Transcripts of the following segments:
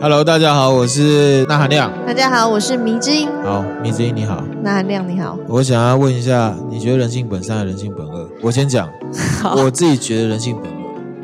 Hello，大家好，我是那含亮。大家好，我是迷之音。好，迷之音你好，那含亮你好。我想要问一下，你觉得人性本善还是人性本恶？我先讲，我自己觉得人性本恶。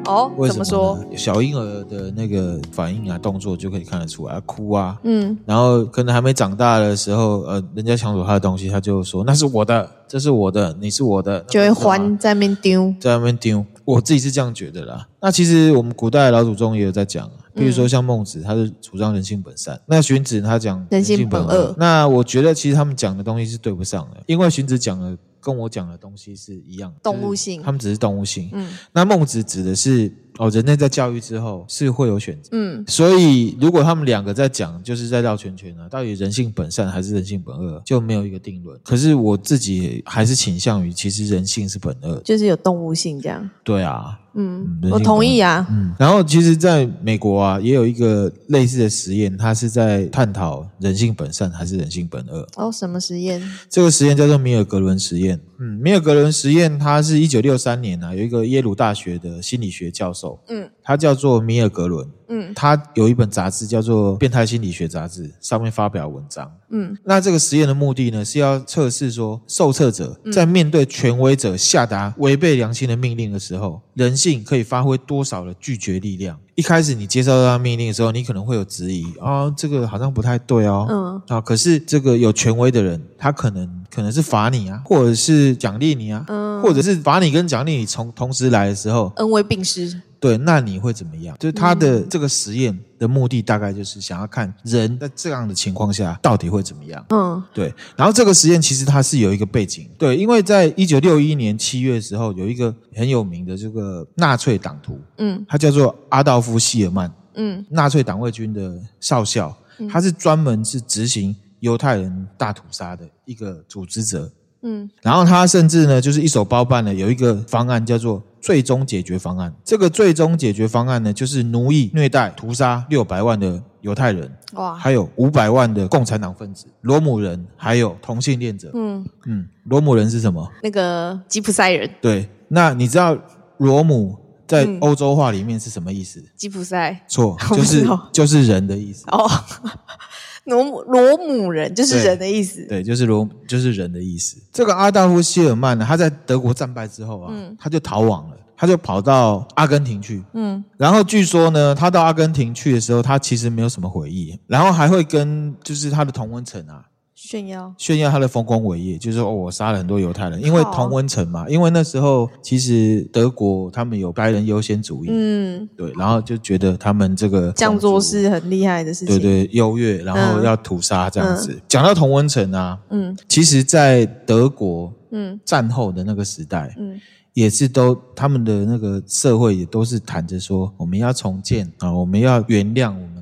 哦，为什么，怎么说？小婴儿的那个反应啊、动作就可以看得出来，哭啊，嗯，然后可能还没长大的时候，呃，人家抢走他的东西，他就说那是我的，这是我的，你是我的，就会还在那边丢，在那边丢。我自己是这样觉得啦。那其实我们古代老祖宗也有在讲，比如说像孟子，他是主张人性本善；那荀子他讲人性本恶。那我觉得其实他们讲的东西是对不上的，因为荀子讲的。跟我讲的东西是一样的，动物性，他们只是动物性。嗯，那孟子指的是哦，人类在教育之后是会有选择。嗯，所以如果他们两个在讲，就是在绕圈圈啊，到底人性本善还是人性本恶，就没有一个定论。可是我自己还是倾向于，其实人性是本恶，就是有动物性这样。对啊。嗯，我同意啊。嗯，然后其实在美国啊，也有一个类似的实验，它是在探讨人性本善还是人性本恶。哦，什么实验？这个实验叫做米尔格伦实验。嗯，米尔格伦实验，他是一九六三年啊，有一个耶鲁大学的心理学教授，嗯，他叫做米尔格伦。嗯，他有一本杂志叫做《变态心理学杂志》，上面发表文章。嗯，那这个实验的目的呢，是要测试说，受测者在面对权威者下达违背良心的命令的时候，人性可以发挥多少的拒绝力量。一开始你接受到命令的时候，你可能会有质疑啊、哦，这个好像不太对哦。嗯，啊，可是这个有权威的人，他可能可能是罚你啊，或者是奖励你啊，嗯，或者是罚你跟奖励你从同时来的时候，恩威并施。对，那你会怎么样？就是他的这个实验的目的，大概就是想要看人在这样的情况下到底会怎么样。嗯，对。然后这个实验其实它是有一个背景，对，因为在一九六一年七月的时候，有一个很有名的这个纳粹党徒，嗯，他叫做阿道夫·希尔曼，嗯，纳粹党卫军的少校，他是专门是执行犹太人大屠杀的一个组织者。嗯，然后他甚至呢，就是一手包办了有一个方案，叫做最终解决方案。这个最终解决方案呢，就是奴役、虐待、屠杀六百万的犹太人，哇，还有五百万的共产党分子、罗姆人，还有同性恋者。嗯嗯，罗姆人是什么？那个吉普赛人。对，那你知道罗姆在欧洲话里面是什么意思？嗯、吉普赛？错，就是就是人的意思。哦。罗姆罗姆人就是人的意思，对，对，就是罗就是人的意思。这个阿道夫·希尔曼呢，他在德国战败之后啊，嗯、他就逃亡了，他就跑到阿根廷去。嗯，然后据说呢，他到阿根廷去的时候，他其实没有什么回忆，然后还会跟就是他的同温层啊。炫耀炫耀他的丰功伟业，就是说哦，我杀了很多犹太人，因为同温层嘛。因为那时候其实德国他们有白人优先主义，嗯，对，然后就觉得他们这个这样做是很厉害的事情，对对，优越，然后要屠杀这样子。嗯、讲到同温层啊，嗯，其实，在德国，嗯，战后的那个时代，嗯，也是都他们的那个社会也都是谈着说，我们要重建啊，我们要原谅我。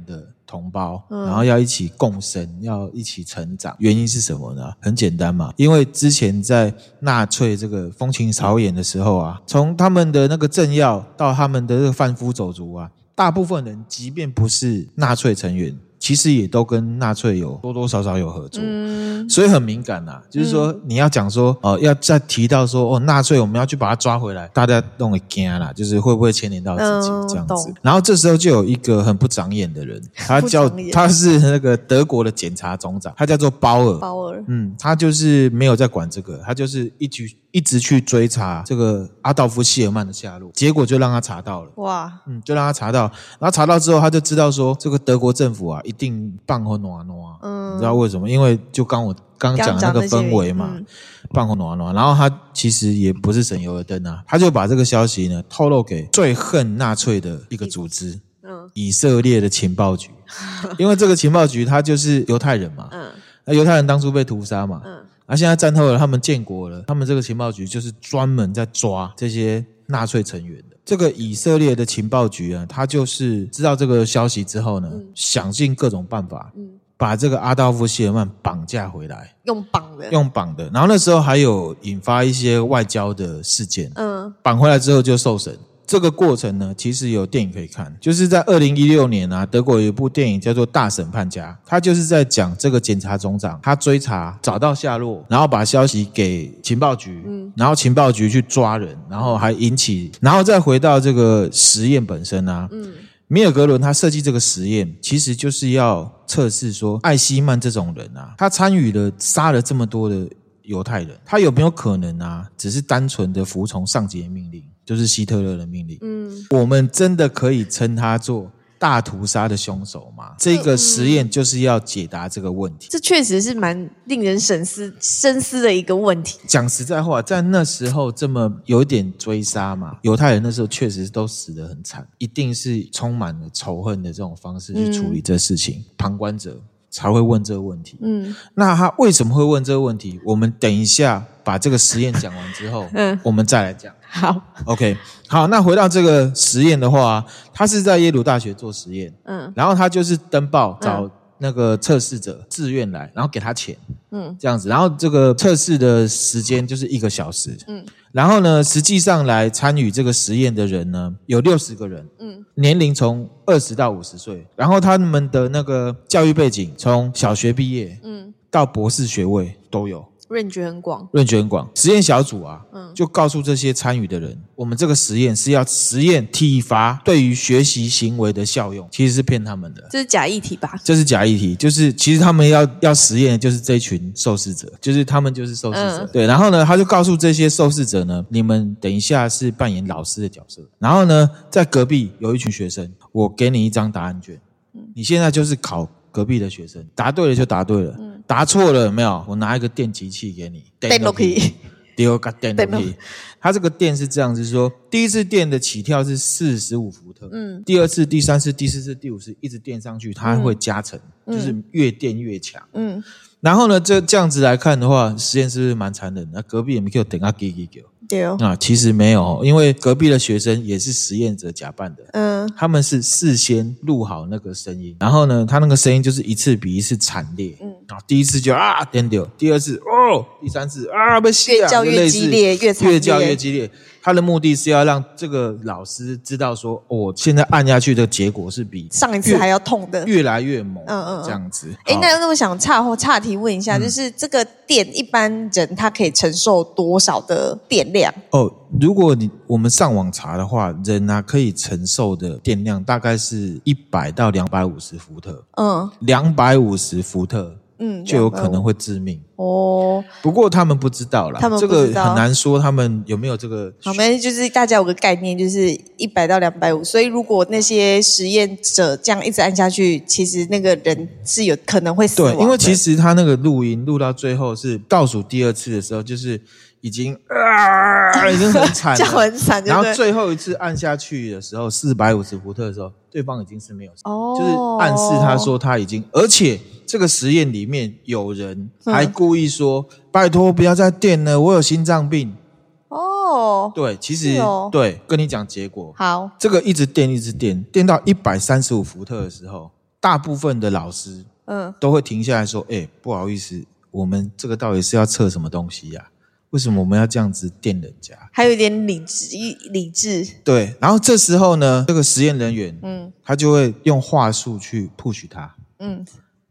同胞，然后要一起共生，要一起成长。原因是什么呢？很简单嘛，因为之前在纳粹这个风情草野的时候啊，从他们的那个政要到他们的这个贩夫走卒啊，大部分人即便不是纳粹成员。其实也都跟纳粹有多多少少有合作，嗯，所以很敏感呐、啊。就是说，你要讲说，哦，要再提到说，哦，纳粹我们要去把他抓回来，大家都会惊啦，就是会不会牵连到自己这样子。然后这时候就有一个很不长眼的人，他叫他是那个德国的检察总长，他叫做鲍尔，鲍尔，嗯，他就是没有在管这个，他就是一局。一直去追查这个阿道夫·希尔曼的下落，结果就让他查到了。哇，嗯，就让他查到，然后查到之后，他就知道说，这个德国政府啊，一定办和暖暖。嗯，你知道为什么？因为就刚我刚讲的那个氛围嘛，办和暖暖。然后他其实也不是省油的灯啊，他就把这个消息呢透露给最恨纳粹的一个组织，嗯，以色列的情报局。因为这个情报局他就是犹太人嘛，嗯，那犹太人当初被屠杀嘛，嗯。而、啊、现在战后了，他们建国了，他们这个情报局就是专门在抓这些纳粹成员的。这个以色列的情报局啊，他就是知道这个消息之后呢，嗯、想尽各种办法，嗯、把这个阿道夫·谢尔曼绑架回来，用绑的，用绑的。然后那时候还有引发一些外交的事件，嗯，绑回来之后就受审。这个过程呢，其实有电影可以看，就是在二零一六年啊，德国有一部电影叫做《大审判家》，他就是在讲这个检察总长，他追查找到下落，然后把消息给情报局，嗯，然后情报局去抓人，然后还引起，然后再回到这个实验本身啊，嗯，米尔格伦他设计这个实验，其实就是要测试说，艾希曼这种人啊，他参与了杀了这么多的犹太人，他有没有可能啊，只是单纯的服从上级的命令，就是希特勒的命令？嗯，我们真的可以称他做。大屠杀的凶手吗，这个实验就是要解答这个问题。这确实是蛮令人深思深思的一个问题。讲实在话，在那时候这么有点追杀嘛，犹太人那时候确实都死得很惨，一定是充满了仇恨的这种方式去处理这事情。嗯、旁观者才会问这个问题。嗯，那他为什么会问这个问题？我们等一下把这个实验讲完之后，嗯，我们再来讲。好，OK，好，那回到这个实验的话，他是在耶鲁大学做实验，嗯，然后他就是登报找那个测试者自愿来，然后给他钱，嗯，这样子，然后这个测试的时间就是一个小时，嗯，然后呢，实际上来参与这个实验的人呢有六十个人，嗯，年龄从二十到五十岁，然后他们的那个教育背景从小学毕业，嗯，到博士学位都有。Range 很广，range 很广。实验小组啊，嗯，就告诉这些参与的人，我们这个实验是要实验体罚对于学习行为的效用，其实是骗他们的。这是假议题吧？这是假议题，就是其实他们要要实验的就是这群受试者，就是他们就是受试者。嗯、对，然后呢，他就告诉这些受试者呢，你们等一下是扮演老师的角色，然后呢，在隔壁有一群学生，我给你一张答案卷，你现在就是考隔壁的学生，答对了就答对了。嗯答错了有没有？我拿一个电极器给你。电都可以，第二个电都可以。它这个电是这样子说：第一次电的起跳是四十五伏特，嗯，第二次、第三次、第四次、第五次一直电上去，它会加成，嗯、就是越电越强，嗯。然后呢，这这样子来看的话，实验是不是蛮残忍的？那隔壁也没给我等下给给给？对哦，啊，其实没有，因为隔壁的学生也是实验者假扮的。嗯，他们是事先录好那个声音，然后呢，他那个声音就是一次比一次惨烈。嗯，啊，第一次就啊颠掉，第二次哦，第三次啊被吓，越叫越激烈，越越叫越激烈。他的目的是要让这个老师知道说，我现在按下去的结果是比上一次还要痛的，越来越猛。嗯嗯，这样子。哎，那那我想岔或岔题问一下，就是这个电一般人他可以承受多少的电量？哦，如果你我们上网查的话，人啊可以承受的电量大概是一百到两百五十伏特。嗯，两百五十伏特。嗯，就有可能会致命哦。不过他们不知道啦，他们这个很难说，他们有没有这个？好，没，就是大家有个概念，就是一百到两百五。所以如果那些实验者这样一直按下去，其实那个人是有可能会死亡。对，因为其实他那个录音录到最后是倒数第二次的时候，就是。已经啊，已经很惨了，叫很惨。然后最后一次按下去的时候，四百五十伏特的时候，对方已经是没有，哦，就是暗示他说他已经，而且这个实验里面有人还故意说：“嗯、拜托不要再电了，我有心脏病。”哦，对，其实、哦、对，跟你讲结果，好，这个一直电一直电，电到一百三十五伏特的时候，大部分的老师嗯。都会停下来说：“哎、欸，不好意思，我们这个到底是要测什么东西呀、啊？”为什么我们要这样子电人家？还有一点理智，理智。对，然后这时候呢，这个实验人员，嗯，他就会用话术去 push 他，嗯，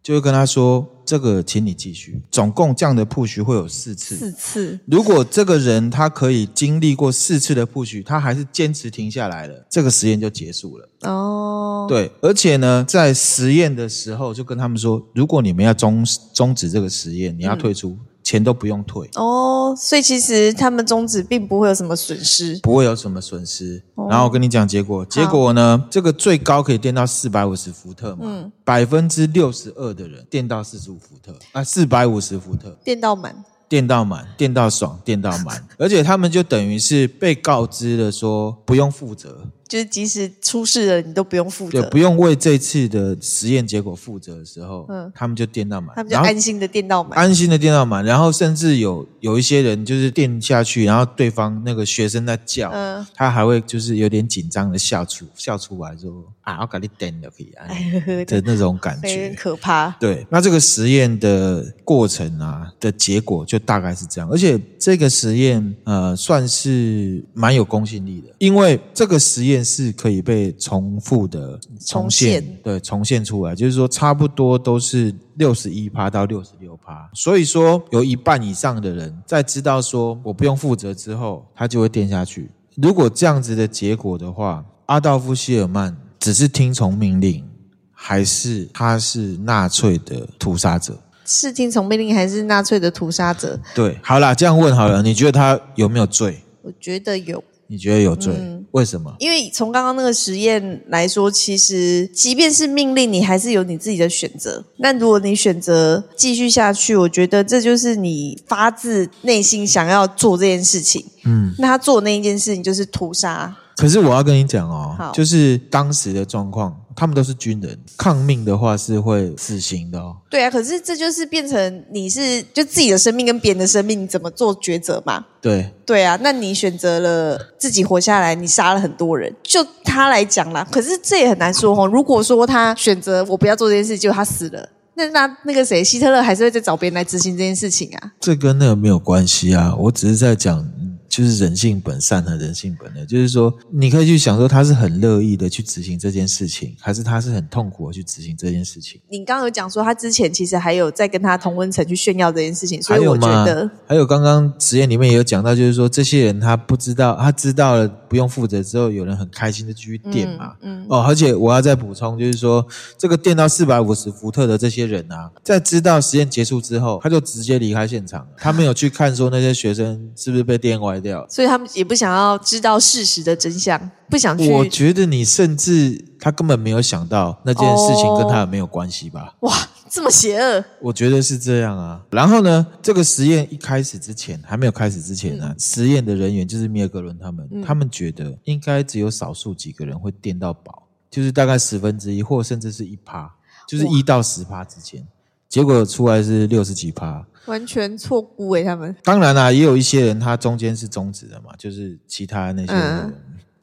就会跟他说：“这个，请你继续。总共这样的 push 会有四次，四次。如果这个人他可以经历过四次的 push，他还是坚持停下来了，这个实验就结束了。哦，对，而且呢，在实验的时候就跟他们说：如果你们要终终止这个实验，你要退出。嗯”钱都不用退。哦，所以其实他们终止并不会有什么损失，不会有什么损失。哦、然后我跟你讲结果，结果呢，好。这个最高可以电到四百五十伏特嘛，嗯，百分之六十二的人电到四十五伏特啊，四百五十伏特。电到满。电到满，电到爽，电到满，而且他们就等于是被告知了说不用负责，就是即使出事了你都不用负责，对，不用为这次的实验结果负责的时候，嗯，他们就电到满，他们就安心的电到满，安心的电到满，然后甚至有有一些人就是电下去，然后对方那个学生在叫，嗯，他还会就是有点紧张的笑出笑出来说啊，我给你电就可以啊 的那种感觉，很可怕。对，那这个实验的过程啊的结果就。大概是这样，而且这个实验呃算是蛮有公信力的，因为这个实验是可以被重复的重现，重现对，重现出来，就是说差不多都是六十一趴到六十六趴，所以说有一半以上的人在知道说我不用负责之后，他就会垫下去。如果这样子的结果的话，阿道夫·希尔曼只是听从命令，还是他是纳粹的屠杀者？是听从命令还是纳粹的屠杀者？对，好啦，这样问好了，你觉得他有没有罪？我觉得有。你觉得有罪？嗯、为什么？因为从刚刚那个实验来说，其实即便是命令，你还是有你自己的选择。那如果你选择继续下去，我觉得这就是你发自内心想要做这件事情。嗯，那他做的那一件事情就是屠杀。可是我要跟你讲哦，就是当时的状况，他们都是军人，抗命的话是会死刑的哦。对啊，可是这就是变成你是就自己的生命跟别人的生命，你怎么做抉择嘛？对对啊，那你选择了自己活下来，你杀了很多人，就他来讲啦。可是这也很难说哦。如果说他选择我不要做这件事，结果他死了，那那那个谁，希特勒还是会再找别人来执行这件事情啊？这跟那个没有关系啊，我只是在讲。就是人性本善和人性本恶，就是说，你可以去想说，他是很乐意的去执行这件事情，还是他是很痛苦的去执行这件事情？你刚刚有讲说，他之前其实还有在跟他同温层去炫耀这件事情，所以我觉得还有刚刚实验里面也有讲到，就是说，这些人他不知道，他知道了不用负责之后，有人很开心的继续电嘛，嗯，嗯哦，而且我要再补充，就是说，这个电到四百五十伏特的这些人啊，在知道实验结束之后，他就直接离开现场，他没有去看说那些学生是不是被电歪。掉，所以他们也不想要知道事实的真相，不想去。我觉得你甚至他根本没有想到那件事情跟他有没有关系吧？哇，这么邪恶！我觉得是这样啊。然后呢，这个实验一开始之前，还没有开始之前呢，嗯、实验的人员就是米尔格伦他们，嗯、他们觉得应该只有少数几个人会电到饱，就是大概十分之一，或甚至是一趴，就是一到十趴之间。哇结果出来是六十几趴。完全错估诶，他们当然啦、啊，也有一些人他中间是终止的嘛，就是其他那些人，嗯、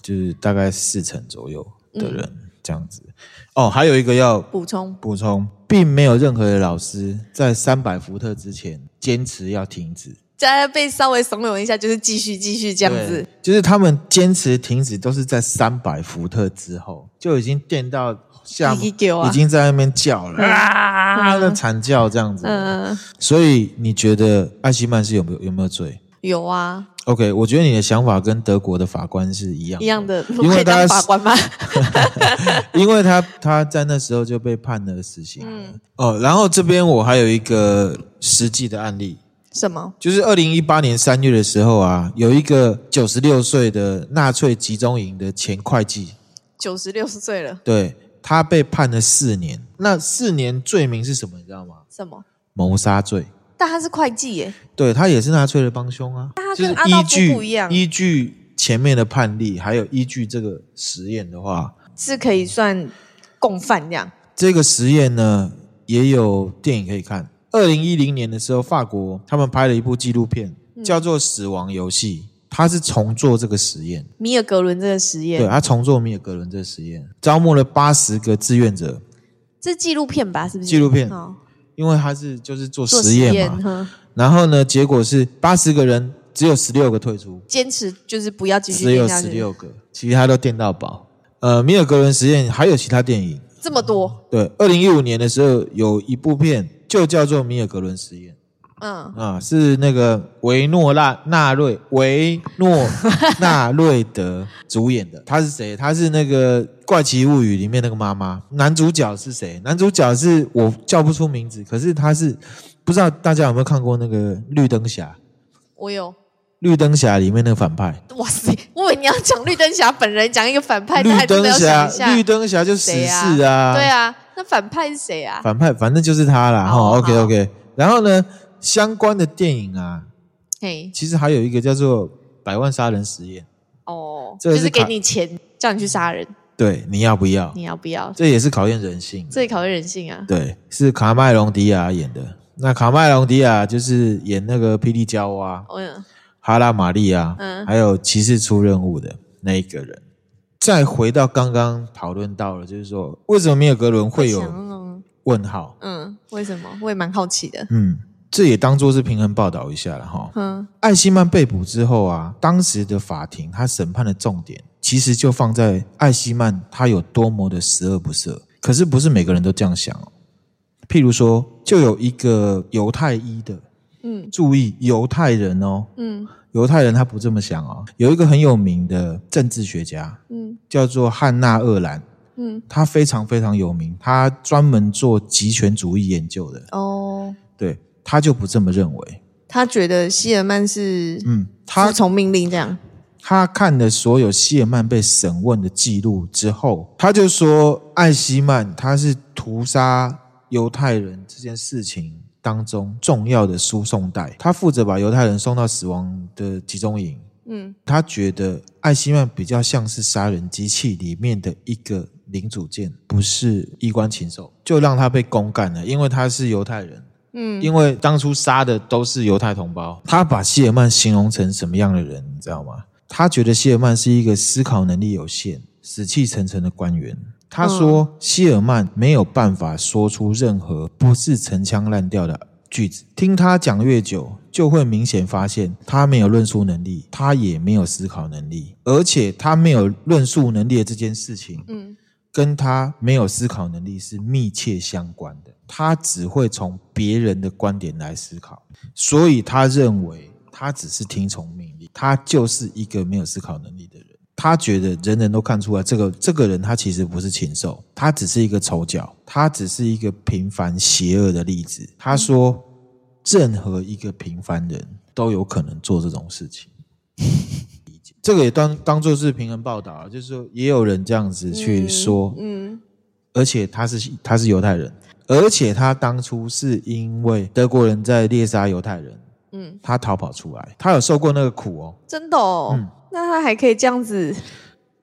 就是大概四成左右的人、嗯、这样子。哦，还有一个要补充补充，并没有任何的老师在三百伏特之前坚持要停止，再被稍微怂恿一下，就是继续继续这样子。就是他们坚持停止，都是在三百伏特之后就已经电到。下已经在那边叫了啊，那惨叫这样子。嗯，所以你觉得艾希曼是有没有有没有罪？有啊。OK，我觉得你的想法跟德国的法官是一样一样的，因为他法官吗？因为他他在那时候就被判了死刑。嗯。哦，然后这边我还有一个实际的案例。什么？就是二零一八年三月的时候啊，有一个九十六岁的纳粹集中营的前会计，九十六岁了。对。他被判了四年，那四年罪名是什么？你知道吗？什么？谋杀罪。但他是会计耶。对，他也是纳粹的帮凶啊。他跟阿道夫不一样。依据前面的判例，还有依据这个实验的话，是可以算共犯这样。这个实验呢，也有电影可以看。二零一零年的时候，法国他们拍了一部纪录片，叫做《死亡游戏》。他是重做这个实验，米尔格伦这个实验，对，他重做米尔格伦这个实验，招募了八十个志愿者。这是纪录片吧？是不是纪录片？哦，因为他是就是做实验嘛。然后呢，结果是八十个人，只有十六个退出，坚持就是不要继续。只有十六个，其他都电到饱。呃，米尔格伦实验还有其他电影，这么多？对，二零一五年的时候有一部片就叫做《米尔格伦实验》。嗯啊，是那个维诺纳纳瑞维诺 纳瑞德主演的。他是谁？他是那个《怪奇物语》里面那个妈妈。男主角是谁？男主角是我叫不出名字，可是他是不知道大家有没有看过那个《绿灯侠》？我有。《绿灯侠》里面那个反派。哇塞！我以为你要讲绿灯侠本人，讲一个反派。绿灯侠，绿灯侠就死侍啊。对啊，那反派是谁啊？反派反正就是他啦。哈，OK OK。然后呢？相关的电影啊，嘿，其实还有一个叫做《百万杀人实验》哦，就是给你钱叫你去杀人，对，你要不要？你要不要？这也是考验人性，这也考验人性啊。对，是卡麦隆迪亚演的。那卡麦隆迪亚就是演那个霹雳娇娃，嗯，哈拉玛丽亚，嗯，还有骑士出任务的那一个人。再回到刚刚讨论到了，就是说为什么米尔格伦会有问号？嗯，为什么？我也蛮好奇的。嗯。这也当做是平衡报道一下了哈。嗯，艾希曼被捕之后啊，当时的法庭他审判的重点其实就放在艾希曼他有多么的十恶不赦。可是不是每个人都这样想哦。譬如说，就有一个犹太裔的，嗯，注意犹太人哦，嗯，犹太人他不这么想哦。有一个很有名的政治学家，嗯，叫做汉娜·厄兰。嗯，他非常非常有名，他专门做极权主义研究的。哦，对，他就不这么认为。他觉得希尔曼是嗯，他服从命令这样。他看了所有希尔曼被审问的记录之后，他就说艾希曼他是屠杀犹太人这件事情当中重要的输送带，他负责把犹太人送到死亡的集中营。嗯，他觉得艾希曼比较像是杀人机器里面的一个零组件，不是衣冠禽兽，就让他被公干了，因为他是犹太人。嗯，因为当初杀的都是犹太同胞。他把希尔曼形容成什么样的人，你知道吗？他觉得希尔曼是一个思考能力有限、死气沉沉的官员。他说，希尔曼没有办法说出任何不是陈腔滥调的句子。听他讲越久，就会明显发现他没有论述能力，他也没有思考能力，而且他没有论述能力的这件事情，嗯，跟他没有思考能力是密切相关的。他只会从别人的观点来思考，所以他认为他只是听从命令，他就是一个没有思考能力的人。他觉得人人都看出来，这个这个人他其实不是禽兽，他只是一个丑角，他只是一个平凡邪恶的例子。他说，任何一个平凡人都有可能做这种事情。这个也当当做是平衡报道啊，就是说也有人这样子去说，嗯，而且他是他是犹太人。而且他当初是因为德国人在猎杀犹太人，嗯，他逃跑出来，他有受过那个苦哦，真的哦，嗯，那他还可以这样子，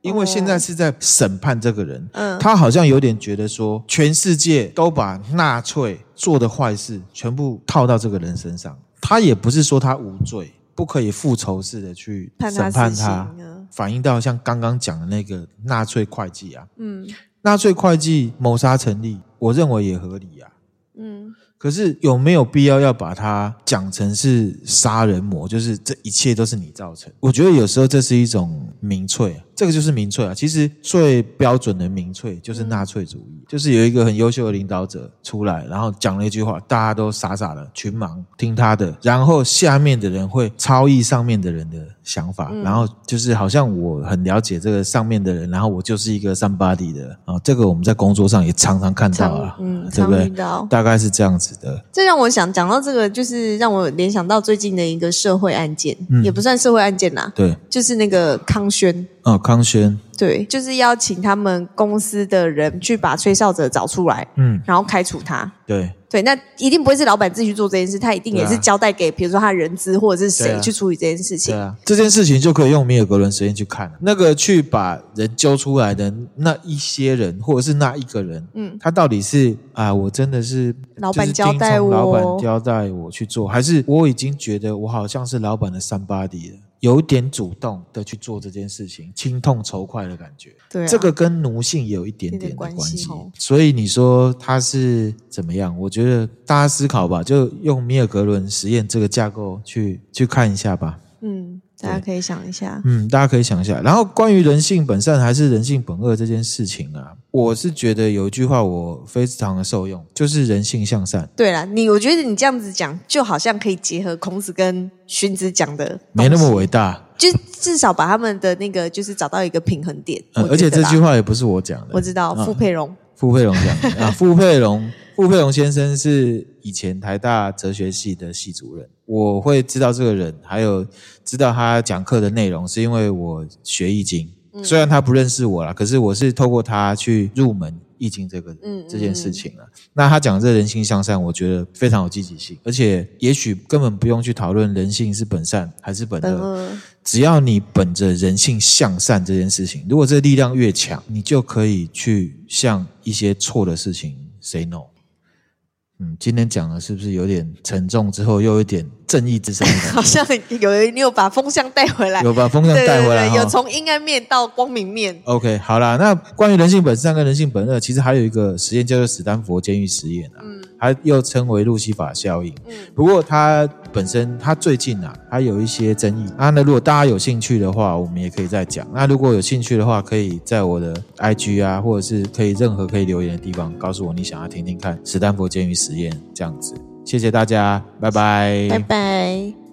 因为现在是在审判这个人，嗯，他好像有点觉得说，全世界都把纳粹做的坏事全部套到这个人身上，他也不是说他无罪，不可以复仇式的去审判他，反映到像刚刚讲的那个纳粹会计啊，嗯。纳粹会计谋杀成立，我认为也合理呀、啊。嗯，可是有没有必要要把它讲成是杀人魔？就是这一切都是你造成？我觉得有时候这是一种民粹。这个就是民粹啊！其实最标准的民粹就是纳粹主义，嗯、就是有一个很优秀的领导者出来，然后讲了一句话，大家都傻傻的群盲听他的，然后下面的人会超意上面的人的想法，嗯、然后就是好像我很了解这个上面的人，然后我就是一个 somebody 的啊。这个我们在工作上也常常看到啊，嗯，对不对？大概是这样子的。这让我想讲到这个，就是让我联想到最近的一个社会案件，嗯、也不算社会案件啦，对，就是那个康轩。哦，康轩，对，就是要请他们公司的人去把吹哨者找出来，嗯，然后开除他。对。对，那一定不会是老板自己去做这件事，他一定也是交代给，比如说他的人资或者是谁去处理这件事情。对啊，这件事情就可以用米尔格伦实验去看，那个去把人揪出来的那一些人，或者是那一个人，嗯，他到底是啊，我真的是老板交代我，老板交代我去做，还是我已经觉得我好像是老板的 somebody 了。有点主动的去做这件事情，轻痛仇快的感觉。对啊，这个跟奴性也有一点点的关系。关系。所以你说他是怎么样？我觉得大家思考吧，就用米尔格伦实验这个架构去去看一下吧。嗯。大家可以想一下，嗯，大家可以想一下。然后关于人性本善还是人性本恶这件事情啊，我是觉得有一句话我非常的受用，就是人性向善。对啦，你我觉得你这样子讲，就好像可以结合孔子跟荀子讲的，没那么伟大，就至少把他们的那个就是找到一个平衡点。嗯，而且这句话也不是我讲的，我知道，傅佩荣，傅佩荣讲的啊，傅佩荣。傅佩荣先生是以前台大哲学系的系主任，我会知道这个人，还有知道他讲课的内容，是因为我学易经。虽然他不认识我啦，可是我是透过他去入门易经这个这件事情了。那他讲这人性向善，我觉得非常有积极性，而且也许根本不用去讨论人性是本善还是本恶，只要你本着人性向善这件事情，如果这力量越强，你就可以去向一些错的事情 say no。嗯，今天讲的是不是有点沉重？之后又有点正义之声，好像有你有把风向带回来，有把风向带回来，对对对，有从阴暗面到光明面。OK，好啦，那关于人性本善跟人性本恶，其实还有一个实验叫做史丹佛监狱实验啊。嗯它又称为路西法效应。嗯，不过它本身，它最近啊，它有一些争议啊。那如果大家有兴趣的话，我们也可以再讲。那如果有兴趣的话，可以在我的 IG 啊，或者是可以任何可以留言的地方，告诉我你想要听听看史丹佛监狱实验这样子。谢谢大家，拜拜，拜拜。